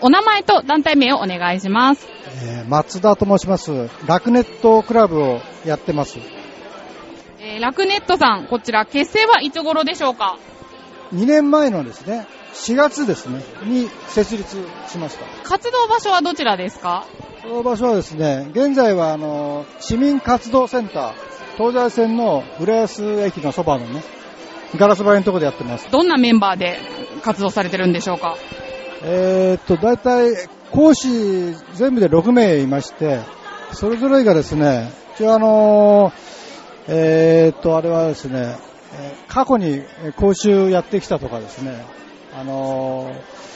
がはい、お名前と団体名をお願いします。えー松田と申します。ラクネットクラブをやってます。えー、ラクネットさん、こちら結成はいつ頃でしょうか？2年前のですね、4月ですね、に設立しました。活動場所はどちらですか？この場所はですね、現在はあの、市民活動センター、東西線の浦安駅のそばのね、ガラス張りのところでやってます。どんなメンバーで活動されてるんでしょうか？えーっと、大体、講師全部で6名いまして、それぞれがですね、一応あのーえーっと、あれはですね、過去に講習やってきたとかですね、あのー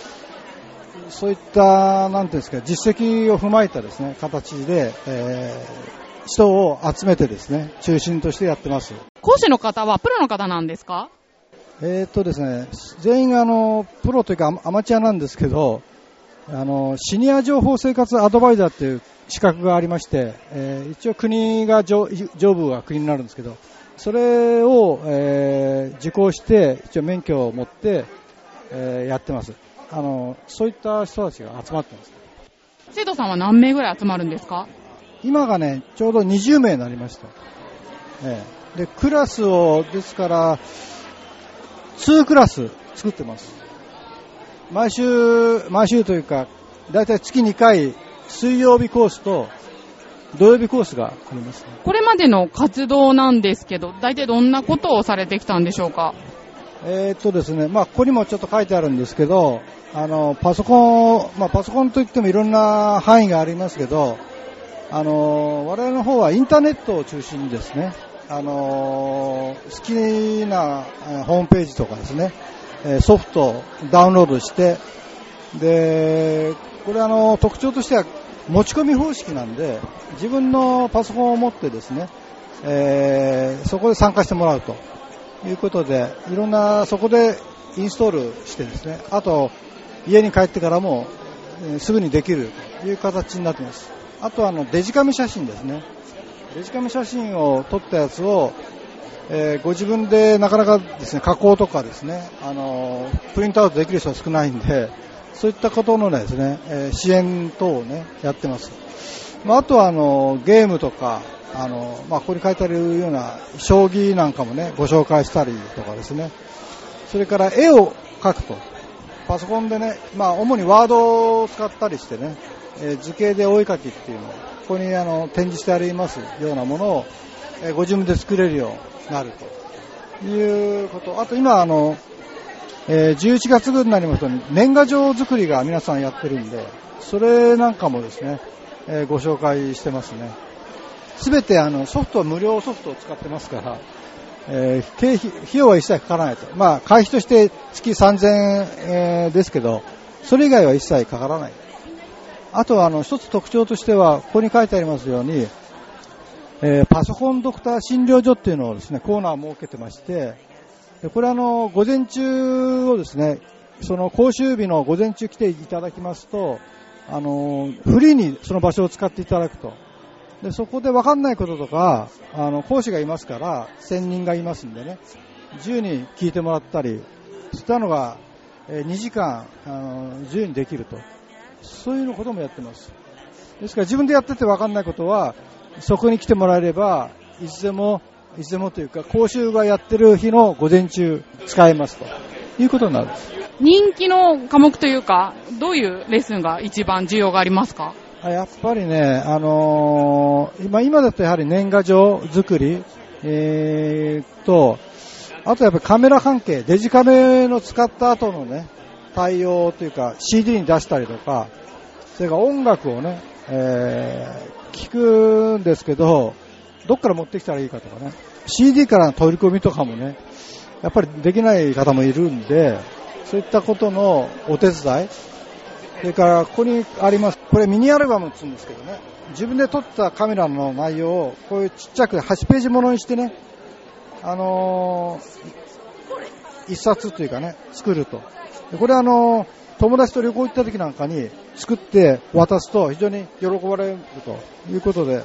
そういった、なんていうんですか、実績を踏まえたですね、形で、えー人を集めてですね、中心としてやってます。講師の方はプロの方なんですか？えーっとですね、全員あの、プロというかアマチュアなんですけど、あの、シニア情報生活アドバイザーっていう資格がありまして、えー一応国が上、上部は国になるんですけど、それを、えー受講して、一応免許を持って、えーやってます。あの、そういった人たちが集まってます。生徒さんは何名ぐらい集まるんですか？今がね、ちょうど20名になりました。ええで、クラスを、ですから、2クラス作ってます。毎週、毎週というか、だいたい月2回、水曜日コースと土曜日コースがありますね。これまでの活動なんですけど、大体どんなことをされてきたんでしょうか？えーっとですね、まあ、ここにもちょっと書いてあるんですけど、あの、パソコン、まあ、パソコンといってもいろんな範囲がありますけど、あの、我々の方はインターネットを中心にですね、あの、好きなホームページとかですね、ソフトをダウンロードして、で、これあの、特徴としては持ち込み方式なんで、自分のパソコンを持ってですね、えーそこで参加してもらうと。いうことで、いろんな、そこでインストールしてですね、あと、家に帰ってからも、えすぐにできるという形になっています。あとはあの、デジカメ写真ですね。デジカメ写真を撮ったやつを、えーご自分でなかなかですね、加工とかですね、あの、プリントアウトできる人は少ないんで、そういったことのですね、えー支援等をね、やってます。まあ、あとはあの、ゲームとか、あの、まあ、ここに書いてあるような将棋なんかもね、ご紹介したりとかですね。それから絵を描くと。パソコンでね、まあ、主にワードを使ったりしてね、えー図形でお絵描きっていうのを、こにあの、展示してありますようなものを、えご自分で作れるようになるということ。あと今あの、え11月ぐらいになりますと、年賀状作りが皆さんやってるんで、それなんかもですね、えご紹介してますね。すべてあのソフト無料ソフトを使ってますから、えー経費、費用は一切かからないと。まあ、会費として月3000円、えーですけど、それ以外は一切かからない。あとはあの、一つ特徴としては、ここに書いてありますように、えーパソコンドクター診療所っていうのをですね、コーナーを設けてまして、でこれあの、午前中をですね、その講習日の午前中来ていただきますと、あの、フリーにその場所を使っていただくと。で、そこで分かんないこととか、あの、講師がいますから、専任がいますんでね、自由に聞いてもらったり、そういったのが、え2時間、あの、自由にできると。そういうのこともやってます。ですから自分でやってて分かんないことは、そこに来てもらえれば、いつでも、いつでもというか、講習がやってる日の午前中使えますということになるんです。人気の科目というか、どういうレッスンが一番需要がありますか？あやっぱりね、あのー今、今だとやはり年賀状作り、えー、と、あとやっぱりカメラ関係、デジカメの使った後のね、対応というか CD に出したりとか、それか音楽をね、えー聞くんですけど、どっから持ってきたらいいかとかね、CD からの取り込みとかもね、やっぱりできない方もいるんで、そういったことのお手伝い、それからここにあります、これミニアルバムって言うんですけどね、自分で撮ったカメラの内容をこういうちっちゃく8ページものにしてね、あのー一冊というかね、作ると。これあのー友達と旅行行った時なんかに作って渡すと非常に喜ばれるということで、こ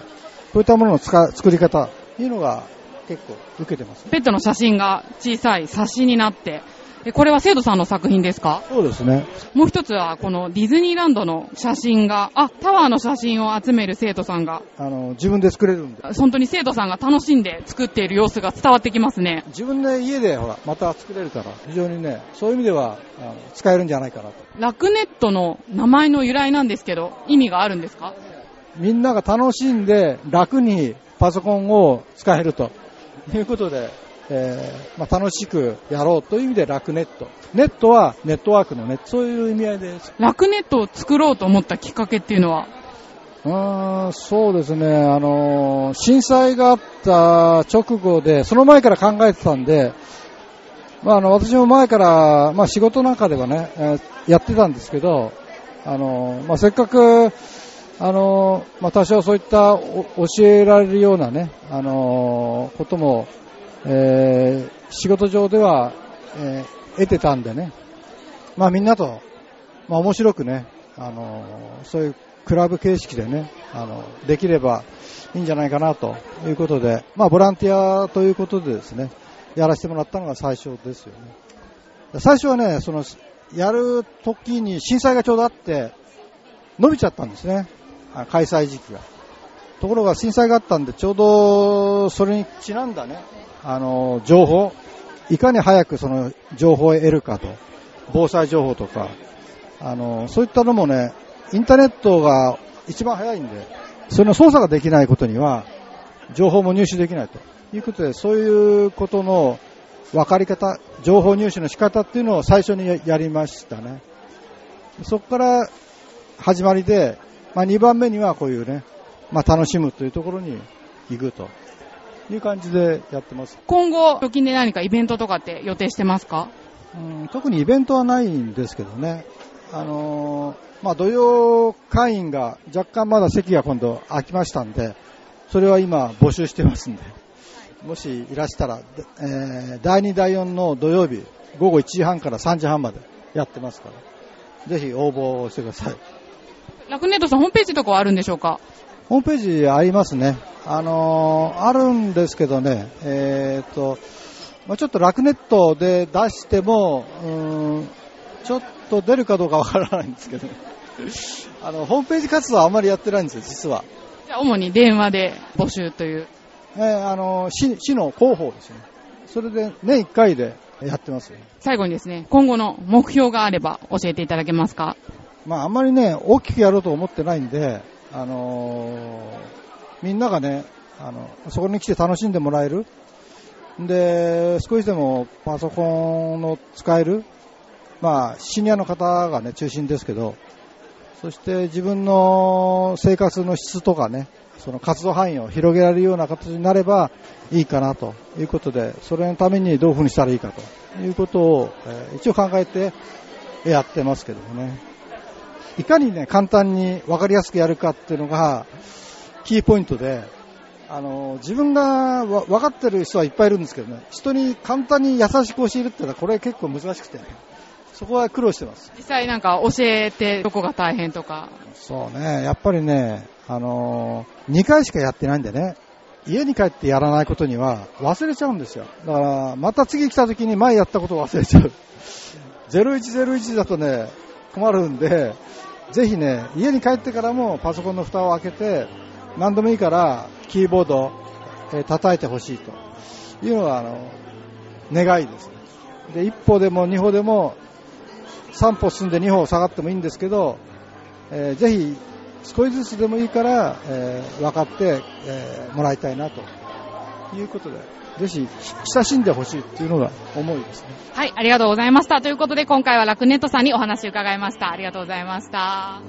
ういったものの使作り方というのが結構受けてます。ペットの写真が小さい冊子になって、でこれは生徒さんの作品ですか？そうですね。もう一つは、このディズニーランドの写真が、あ、タワーの写真を集める生徒さんが、あの、自分で作れるんで。本当に生徒さんが楽しんで作っている様子が伝わってきますね。自分で家でほら、また作れるから、非常にね、そういう意味では、あの使えるんじゃないかなと。ラクネットの名前の由来なんですけど、意味があるんですか？みんなが楽しんで楽にパソコンを使えるということで、えーまあ、楽しくやろうという意味でラクネット。ネットはネットワークのネット、そういう意味合いです。ラクネットを作ろうと思ったきっかけっていうのは、うーん、そうですね、あのー震災があった直後で、その前から考えてたんで、まあ、あの、私も前から、まあ、仕事なんかではね、えーやってたんですけど、あのーまあ、せっかく、あのーまあ、多少そういったお教えられるようなね、あのーことも、えー仕事上では、えー得てたんでね、まあ、みんなと、まあ、面白くね、あのそういうクラブ形式でね、あの、できればいいんじゃないかなということで、まあ、ボランティアということでですね、やらせてもらったのが最初ですよね。最初はね、その、やる時に震災がちょうどあって、伸びちゃったんですね、開催時期が。ところが震災があったんで、ちょうどそれにちなんだね、あの、情報、いかに早くその情報を得るかと、防災情報とか、あの、そういったのもね、インターネットが一番早いんで、それの操作ができないことには、情報も入手できないということで、そういうことの分かり方、情報入手の仕方っていうのを最初にやりましたね。そこから始まりで、まあ、2番目にはこういうね、まあ、楽しむというところに行くという感じでやってます。今後、直近で何かイベントとかって予定してますか？うん特にイベントはないんですけどね、あのーまあ、土曜会員が若干まだ席が今度空きましたんで、それは今募集してますんで、もしいらしたら、でえー第2、第4の土曜日、午後1時半から3時半までやってますから、ぜひ応募してください。ラクネットさんホームページとかはあるんでしょうか？ホームページありますね。あのーあるんですけどね、えーっと、まあ、ちょっとラクネットで出しても、うーん、ちょっと出るかどうかわからないんですけど、あの、ホームページ活動はあんまりやってないんですよ、実は。じゃあ主に電話で募集という。えーあの、市、市の広報ですね。それで年1回でやってますよ。最後にですね、今後の目標があれば教えていただけますか？まあ、あんまりね、大きくやろうと思ってないんで、あのみんながね、あの、そこに来て楽しんでもらえる。で、少しでもパソコンの使える。まあ、シニアの方がね、中心ですけど、そして自分の生活の質とかね、その活動範囲を広げられるような形になればいいかなということで、それのためにどういうふうにしたらいいかということを、えー一応考えてやってますけどもね。いかにね、簡単に分かりやすくやるかっていうのが、キーポイントで、あの、自分がわ分かってる人はいっぱいいるんですけどね、人に簡単に優しく教えるってのは、これ結構難しくて、そこは苦労してます。実際なんか教えてどこが大変とか。そうね、やっぱりね、あの2回しかやってないんでね、家に帰ってやらないことには忘れちゃうんですよ。だから、また次来た時に前やったことを忘れちゃう。0101だとね、困るんで、ぜひね、家に帰ってからもパソコンの蓋を開けて、何でもいいからキーボード、えー叩いてほしいというのが、あの、願いです。で、一歩でも二歩でも、三歩進んで二歩下がってもいいんですけど、えーぜひ少しずつでもいいから、えー分かって、えーもらいたいなということで、ぜひ親しんでほしいっていうのが思いですね。はい、ありがとうございました。ということで今回はラクネットさんにお話伺いました。ありがとうございました。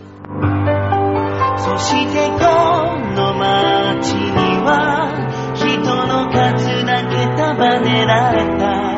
そしてこの街には人の数だけ束ねられた